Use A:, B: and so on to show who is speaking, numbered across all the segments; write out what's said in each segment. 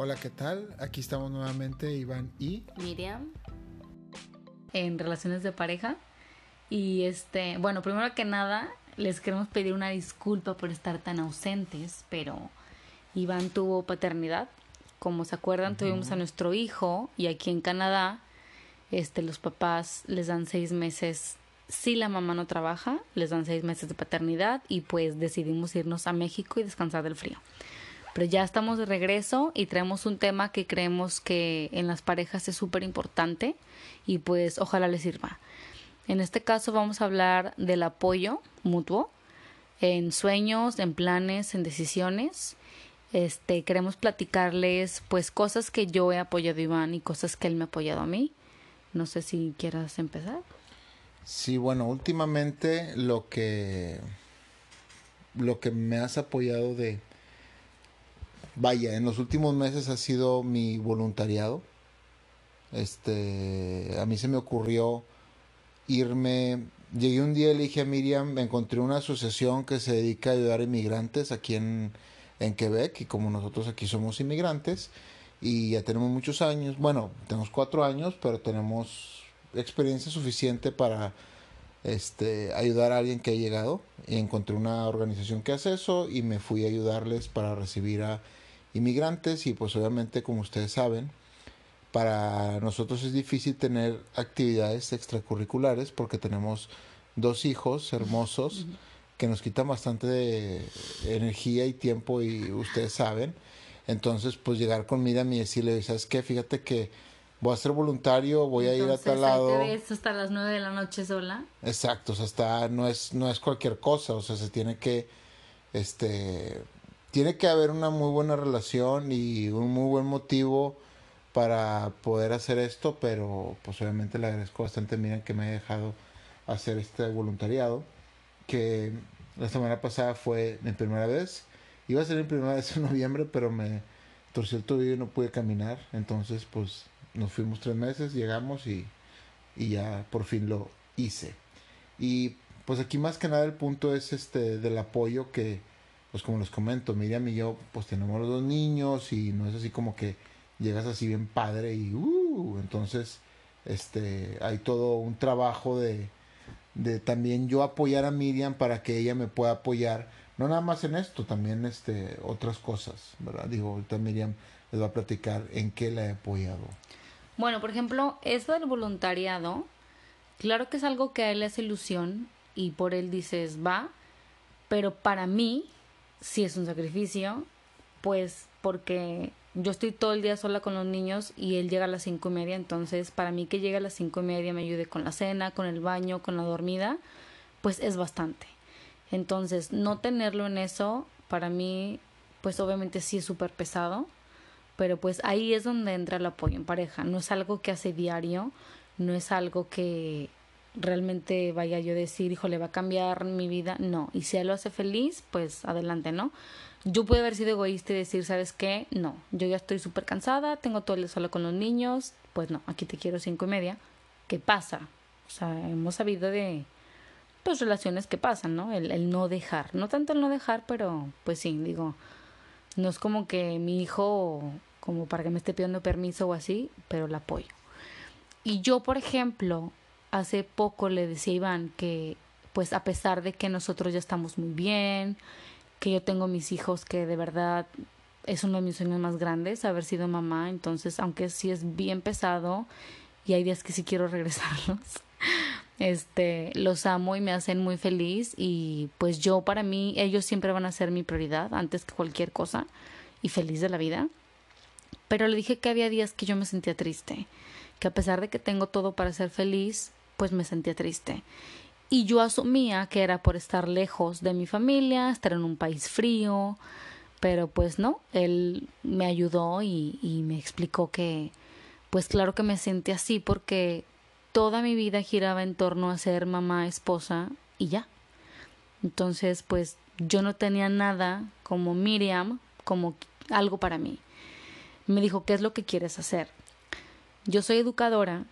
A: Hola, ¿qué tal? Aquí estamos nuevamente Iván y
B: Miriam en relaciones de pareja. Y este, bueno, primero que nada, les queremos pedir una disculpa por estar tan ausentes, pero Iván tuvo paternidad. Como se acuerdan, tuvimos a nuestro hijo y aquí en Canadá, este, los papás les dan seis meses. Si la mamá no trabaja, les dan seis meses de paternidad y pues decidimos irnos a México y descansar del frío. Pero ya estamos de regreso y traemos un tema que creemos que en las parejas es súper importante y pues ojalá les sirva. En este caso vamos a hablar del apoyo mutuo en sueños, en planes, en decisiones. Este, queremos platicarles pues cosas que yo he apoyado a Iván y cosas que él me ha apoyado a mí. No sé si quieras empezar.
A: Sí, bueno, últimamente lo que lo que me has apoyado de vaya, en los últimos meses ha sido mi voluntariado. Este, a mí se me ocurrió irme, llegué un día y le dije a Miriam, me encontré una asociación que se dedica a ayudar a inmigrantes aquí en, en Quebec y como nosotros aquí somos inmigrantes y ya tenemos muchos años, bueno, tenemos cuatro años, pero tenemos experiencia suficiente para este, ayudar a alguien que ha llegado y encontré una organización que hace eso y me fui a ayudarles para recibir a inmigrantes y pues obviamente como ustedes saben para nosotros es difícil tener actividades extracurriculares porque tenemos dos hijos hermosos que nos quitan bastante de energía y tiempo y ustedes saben. Entonces, pues llegar con Miriam y decirle, ¿sabes qué? Fíjate que voy a ser voluntario, voy a ir a tal lado.
B: Te ves hasta las nueve de la noche sola.
A: Exacto, o sea, está, no es, no es cualquier cosa, o sea, se tiene que, este, tiene que haber una muy buena relación y un muy buen motivo para poder hacer esto, pero pues obviamente le agradezco bastante, miren que me haya dejado hacer este voluntariado, que la semana pasada fue mi primera vez, iba a ser mi primera vez en noviembre, pero me torció el tobillo y no pude caminar, entonces pues nos fuimos tres meses, llegamos y, y ya por fin lo hice. Y pues aquí más que nada el punto es este del apoyo que, pues como les comento, Miriam y yo pues tenemos los dos niños y no es así como que llegas así bien padre y uh, entonces este hay todo un trabajo de, de también yo apoyar a Miriam para que ella me pueda apoyar no nada más en esto también este otras cosas verdad digo ahorita Miriam les va a platicar en qué la he apoyado.
B: Bueno por ejemplo eso del voluntariado claro que es algo que a él le hace ilusión y por él dices va pero para mí si es un sacrificio pues porque yo estoy todo el día sola con los niños y él llega a las cinco y media, entonces para mí que llegue a las cinco y media me ayude con la cena, con el baño, con la dormida, pues es bastante. Entonces, no tenerlo en eso, para mí, pues obviamente sí es súper pesado, pero pues ahí es donde entra el apoyo en pareja. No es algo que hace diario, no es algo que realmente vaya yo a decir, hijo, le va a cambiar mi vida, no. Y si él lo hace feliz, pues adelante, ¿no? Yo pude haber sido egoísta y decir, ¿sabes qué? No, yo ya estoy súper cansada, tengo todo el día sola con los niños, pues no, aquí te quiero cinco y media. ¿Qué pasa? O sea, hemos sabido de pues relaciones que pasan, ¿no? El, el no dejar, no tanto el no dejar, pero pues sí, digo, no es como que mi hijo, como para que me esté pidiendo permiso o así, pero el apoyo. Y yo, por ejemplo, hace poco le decía a Iván que, pues a pesar de que nosotros ya estamos muy bien, que yo tengo mis hijos que de verdad es uno de mis sueños más grandes, haber sido mamá, entonces aunque sí es bien pesado y hay días que sí quiero regresarlos, este, los amo y me hacen muy feliz y pues yo para mí ellos siempre van a ser mi prioridad antes que cualquier cosa y feliz de la vida. Pero le dije que había días que yo me sentía triste, que a pesar de que tengo todo para ser feliz, pues me sentía triste. Y yo asumía que era por estar lejos de mi familia, estar en un país frío, pero pues no, él me ayudó y, y me explicó que, pues claro que me sentí así porque toda mi vida giraba en torno a ser mamá, esposa y ya. Entonces, pues yo no tenía nada como Miriam, como algo para mí. Me dijo, ¿qué es lo que quieres hacer? Yo soy educadora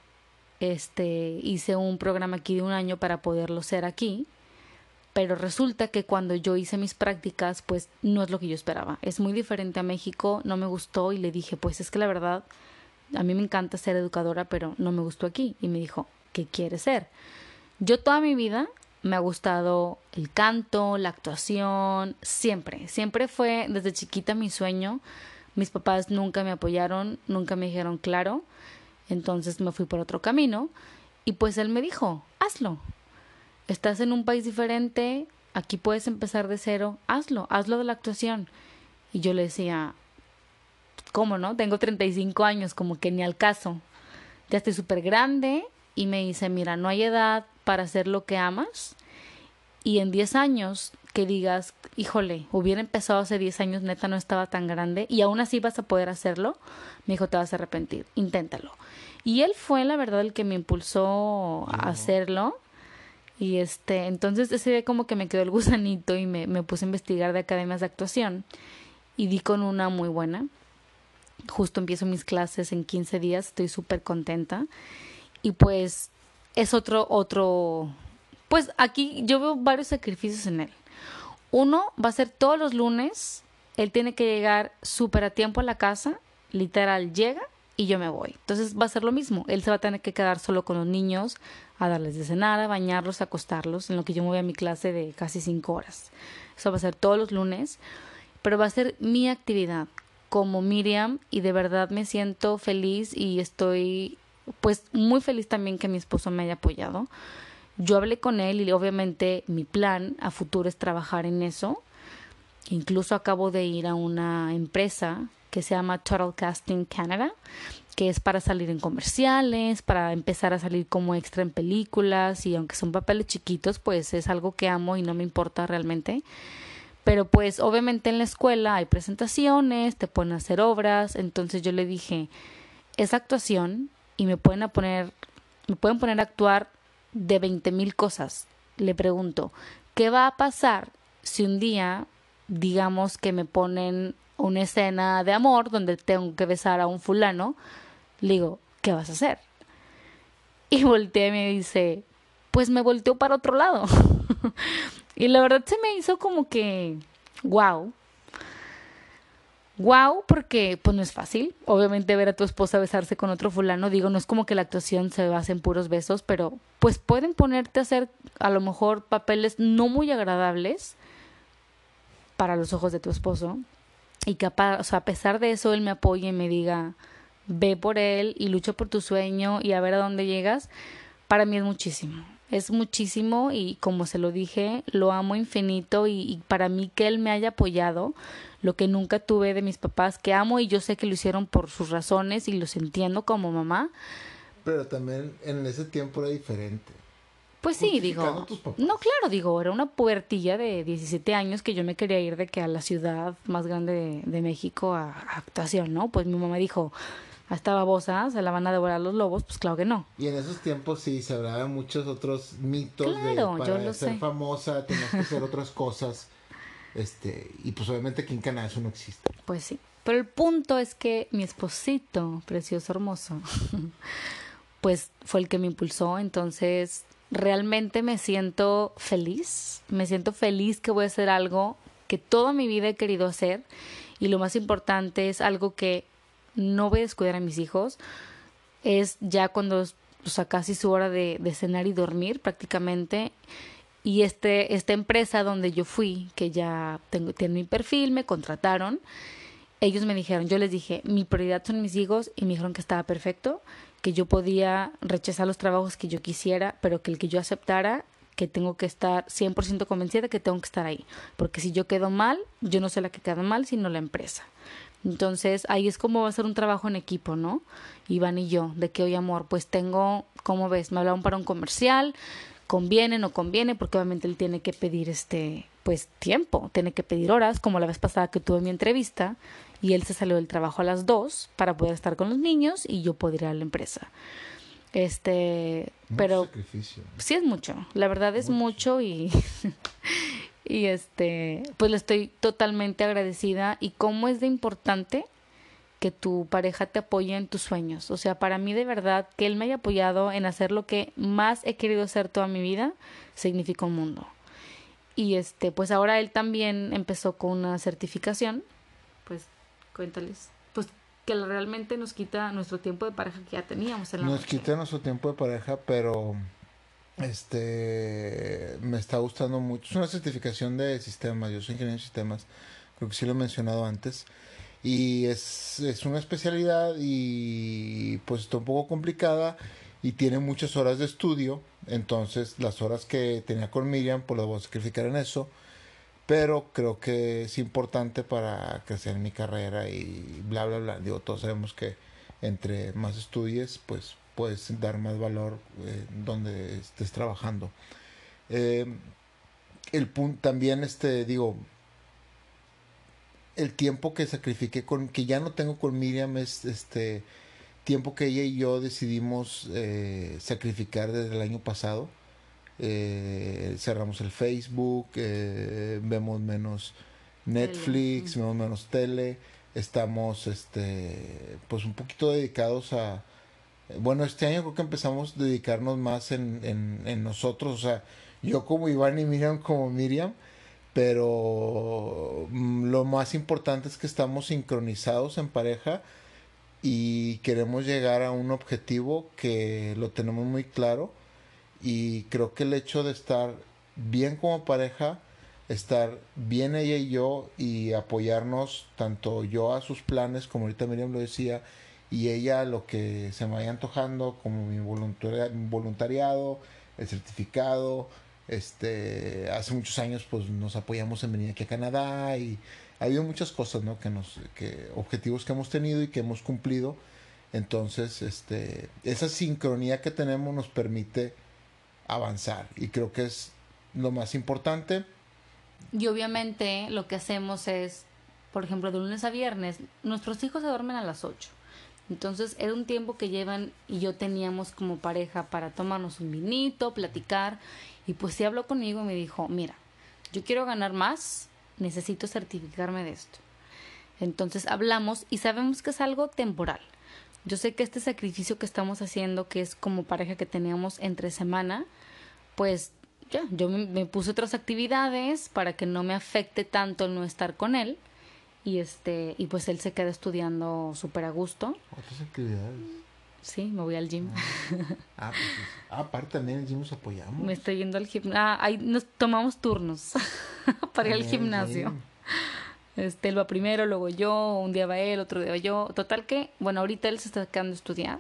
B: este hice un programa aquí de un año para poderlo ser aquí pero resulta que cuando yo hice mis prácticas, pues no es lo que yo esperaba. Es muy diferente a México, no me gustó y le dije, pues es que la verdad, a mí me encanta ser educadora, pero no me gustó aquí. Y me dijo, ¿qué quieres ser? Yo toda mi vida me ha gustado el canto, la actuación, siempre, siempre fue desde chiquita mi sueño. Mis papás nunca me apoyaron, nunca me dijeron claro, entonces me fui por otro camino y pues él me dijo, hazlo, estás en un país diferente, aquí puedes empezar de cero, hazlo, hazlo de la actuación. Y yo le decía, ¿cómo no? Tengo 35 años, como que ni al caso. Ya estoy súper grande y me dice, mira, no hay edad para hacer lo que amas. Y en 10 años que digas, híjole, hubiera empezado hace 10 años, neta no estaba tan grande y aún así vas a poder hacerlo, me dijo, te vas a arrepentir, inténtalo. Y él fue, la verdad, el que me impulsó a hacerlo y este, entonces ese día como que me quedó el gusanito y me, me puse a investigar de academias de actuación y di con una muy buena. Justo empiezo mis clases en 15 días, estoy súper contenta. Y pues es otro, otro, pues aquí yo veo varios sacrificios en él. Uno va a ser todos los lunes, él tiene que llegar súper a tiempo a la casa, literal llega y yo me voy. Entonces va a ser lo mismo, él se va a tener que quedar solo con los niños, a darles de cenar, a bañarlos, a acostarlos, en lo que yo me voy a mi clase de casi cinco horas. Eso va a ser todos los lunes, pero va a ser mi actividad como Miriam y de verdad me siento feliz y estoy pues muy feliz también que mi esposo me haya apoyado. Yo hablé con él y obviamente mi plan a futuro es trabajar en eso. Incluso acabo de ir a una empresa que se llama Total Casting Canada, que es para salir en comerciales, para empezar a salir como extra en películas y aunque son papeles chiquitos, pues es algo que amo y no me importa realmente. Pero pues obviamente en la escuela hay presentaciones, te a hacer obras, entonces yo le dije, es actuación y me pueden poner me pueden poner a actuar de veinte mil cosas. Le pregunto, ¿qué va a pasar si un día digamos que me ponen una escena de amor donde tengo que besar a un fulano, le digo, ¿qué vas a hacer? Y voltea y me dice, pues me volteó para otro lado. y la verdad se me hizo como que, wow. Wow, porque pues no es fácil. Obviamente ver a tu esposa besarse con otro fulano, digo, no es como que la actuación se base en puros besos, pero pues pueden ponerte a hacer a lo mejor papeles no muy agradables para los ojos de tu esposo, y que o sea, a pesar de eso él me apoye y me diga, ve por él y lucha por tu sueño y a ver a dónde llegas, para mí es muchísimo. Es muchísimo y como se lo dije, lo amo infinito y, y, para mí que él me haya apoyado, lo que nunca tuve de mis papás, que amo y yo sé que lo hicieron por sus razones y los entiendo como mamá.
A: Pero también en ese tiempo era diferente.
B: Pues sí, digo. No, claro, digo, era una puertilla de 17 años que yo me quería ir de que a la ciudad más grande de, México a, actuación, ¿no? Pues mi mamá dijo, a esta babosa se la van a devorar los lobos, pues claro que no.
A: Y en esos tiempos sí se hablaban muchos otros mitos de para ser famosa tenías que hacer otras cosas. Este, y pues obviamente aquí en Canadá eso no existe.
B: Pues sí. Pero el punto es que mi esposito, precioso, hermoso, pues fue el que me impulsó. Entonces, realmente me siento feliz, me siento feliz que voy a hacer algo que toda mi vida he querido hacer y lo más importante es algo que no voy a descuidar a mis hijos, es ya cuando, o sea, casi su hora de, cenar y dormir prácticamente. Y este, esta empresa donde yo fui, que ya tengo, tiene mi perfil, me contrataron, ellos me dijeron, yo les dije, mi prioridad son mis hijos y me dijeron que estaba perfecto que yo podía rechazar los trabajos que yo quisiera, pero que el que yo aceptara, que tengo que estar 100% convencida que tengo que estar ahí. Porque si yo quedo mal, yo no sé la que queda mal, sino la empresa. Entonces ahí es como va a ser un trabajo en equipo, ¿no? Iván y yo, de que hoy amor, pues tengo, ¿cómo ves? Me hablaron para un comercial, conviene, no conviene, porque obviamente él tiene que pedir este, pues tiempo, tiene que pedir horas, como la vez pasada que tuve mi entrevista, y él se salió del trabajo a las 2 para poder estar con los niños y yo poder ir a la empresa. Este, pero
A: sacrificio.
B: sí es mucho, la verdad es mucho, y y este, pues le estoy totalmente agradecida y cómo es de importante que tu pareja te apoye en tus sueños. O sea, para mí de verdad que él me haya apoyado en hacer lo que más he querido hacer toda mi vida significa un mundo. Y este, pues ahora él también empezó con una certificación. Pues cuéntales. Pues que realmente nos quita nuestro tiempo de pareja que ya teníamos en la
A: Nos
B: noche.
A: quita nuestro tiempo de pareja, pero este me está gustando mucho. Es una certificación de sistemas. Yo soy ingeniero de sistemas. Creo que sí lo he mencionado antes. Y es, es una especialidad y pues está un poco complicada y tiene muchas horas de estudio. Entonces las horas que tenía con Miriam pues las voy a sacrificar en eso. Pero creo que es importante para crecer en mi carrera y bla, bla, bla. Digo, todos sabemos que entre más estudies pues puedes dar más valor eh, donde estés trabajando. Eh, el punto también, este, digo, el tiempo que sacrifiqué con, que ya no tengo con Miriam es este tiempo que ella y yo decidimos eh, sacrificar desde el año pasado. Cerramos el Facebook, vemos menos Netflix,
B: Tele.
A: vemos menos tele, estamos este pues un poquito dedicados a bueno, este año creo que empezamos a dedicarnos más en, en, nosotros, o sea, yo como Iván y Miriam como Miriam, pero mm, lo más importante es que estamos sincronizados en pareja y queremos llegar a un objetivo que lo tenemos muy claro y creo que el hecho de estar bien como pareja, estar bien ella y yo y apoyarnos tanto yo a sus planes como ahorita Miriam lo decía y ella lo que se me vaya antojando como mi voluntaria- voluntariado, el certificado, este, hace muchos años pues nos apoyamos en venir aquí a Canadá y ha habido muchas cosas, ¿no? Que nos, que, objetivos que hemos tenido y que hemos cumplido. Entonces, este, esa sincronía que tenemos nos permite avanzar y creo que es lo más importante.
B: Y obviamente lo que hacemos es, por ejemplo, de lunes a viernes, nuestros hijos se duermen a las 8. Entonces era un tiempo que llevan y yo teníamos como pareja para tomarnos un vinito, platicar. Y pues sí habló conmigo y me dijo, mira, yo quiero ganar más, necesito certificarme de esto. Entonces hablamos y sabemos que es algo temporal. Yo sé que este sacrificio que estamos haciendo, que es como pareja que teníamos entre semana, pues ya, yo me, me puse otras actividades para que no me afecte tanto el no estar con él. Y este, y pues él se queda estudiando súper a gusto.
A: Otras actividades.
B: Sí, me voy al gym.
A: Ah, pues, sí. Ah, aparte también el gym nos apoyamos.
B: Me estoy yendo al gimnasio. Ah, ahí nos tomamos turnos para ir al
A: También,
B: gimnasio. Este, él va primero, luego yo, un día va él, otro día va yo. Total que, bueno, ahorita él se está quedando a estudiar.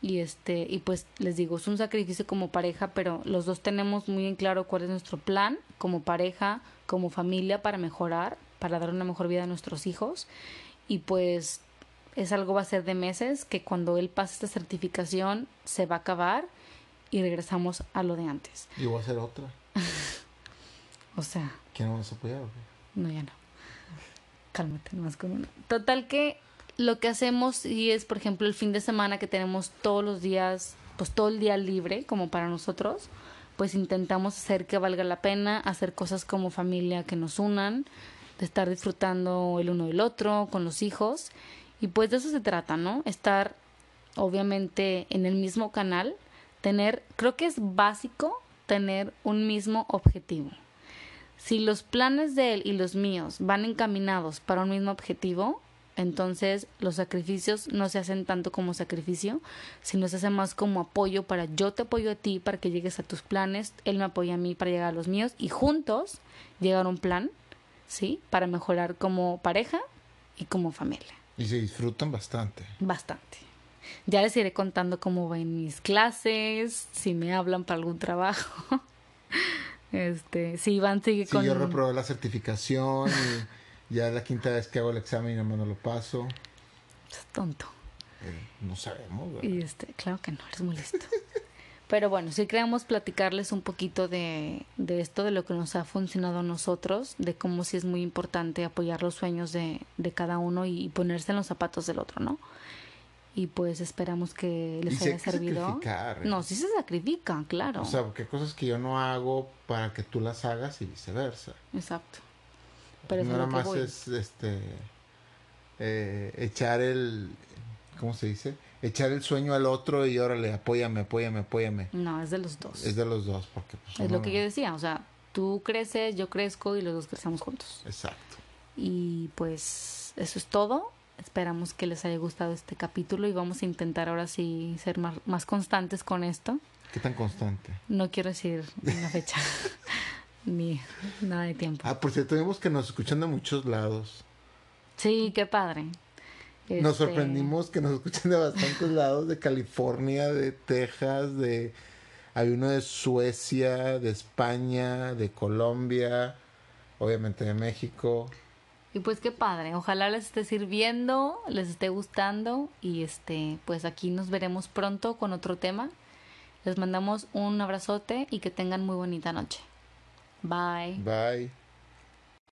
B: Y este, y pues les digo, es un sacrificio como pareja, pero los dos tenemos muy en claro cuál es nuestro plan como pareja, como familia para mejorar, para dar una mejor vida a nuestros hijos. Y pues es algo va a ser de meses que cuando él pase esta certificación se va a acabar y regresamos a lo de antes.
A: Y voy a hacer otra.
B: O sea,
A: ¿Quién nos vas a apoyar? o qué?
B: no, ya no. Cálmate, más con una. Total que lo que hacemos y es, por ejemplo, el fin de semana que tenemos todos los días, pues todo el día libre, como para nosotros, pues intentamos hacer que valga la pena, hacer cosas como familia que nos unan, de estar disfrutando el uno del otro, con los hijos. Y pues de eso se trata, ¿no? Estar, obviamente, en el mismo canal, tener, creo que es básico tener un mismo objetivo. Si los planes de él y los míos van encaminados para un mismo objetivo, entonces los sacrificios no se hacen tanto como sacrificio, sino se hace más como apoyo para yo te apoyo a ti para que llegues a tus planes, él me apoya a mí para llegar a los míos y juntos llegar a un plan, ¿sí? Para mejorar como pareja y como familia.
A: Y se disfrutan bastante.
B: Bastante. Ya les iré contando cómo van mis clases, si me hablan para algún trabajo. Este, si Iván sigue
A: Sí,
B: con
A: yo reprobé la certificación y ya es la quinta vez que hago el examen y nada más no lo paso.
B: Es tonto.
A: Eh, no sabemos, ¿verdad?
B: Y este, claro que no, eres muy listo. Pero bueno, sí queremos platicarles un poquito de, de esto, de lo que nos ha funcionado a nosotros, de cómo sí es muy importante apoyar los sueños de, de cada uno y ponerse en los zapatos del otro, ¿no? Y pues esperamos que les
A: Y
B: haya
A: que
B: servido.
A: ¿eh?
B: No, sí se sacrifica, claro.
A: O sea, porque hay cosas que yo no hago para que tú las hagas y viceversa.
B: Exacto. Pero
A: no nada más
B: voy.
A: es este eh, echar el ¿cómo se dice? Echar el sueño al otro y órale, apóyame, apóyame, apóyame.
B: No, es de los dos.
A: Es de los dos, porque pues,
B: Es lo que
A: no-
B: yo decía, o sea, tú creces, yo crezco y los dos crecemos juntos.
A: Exacto.
B: Y pues eso es todo. Esperamos que les haya gustado este capítulo y vamos a intentar ahora sí ser más, más constantes con esto.
A: ¿Qué tan constante?
B: No quiero decir una fecha ni nada de tiempo.
A: Ah, por cierto, vimos que nos escuchan de muchos lados.
B: Sí, qué padre.
A: Nos
B: Este,
A: sorprendimos que nos escuchan de bastantes lados, de California, de Texas, de... Hay uno de Suecia, de España, de Colombia, obviamente de México.
B: Y pues qué padre. Ojalá les esté sirviendo, les esté gustando y este, pues aquí nos veremos pronto con otro tema. Les mandamos un abrazote y que tengan muy bonita noche. Bye.
A: Bye.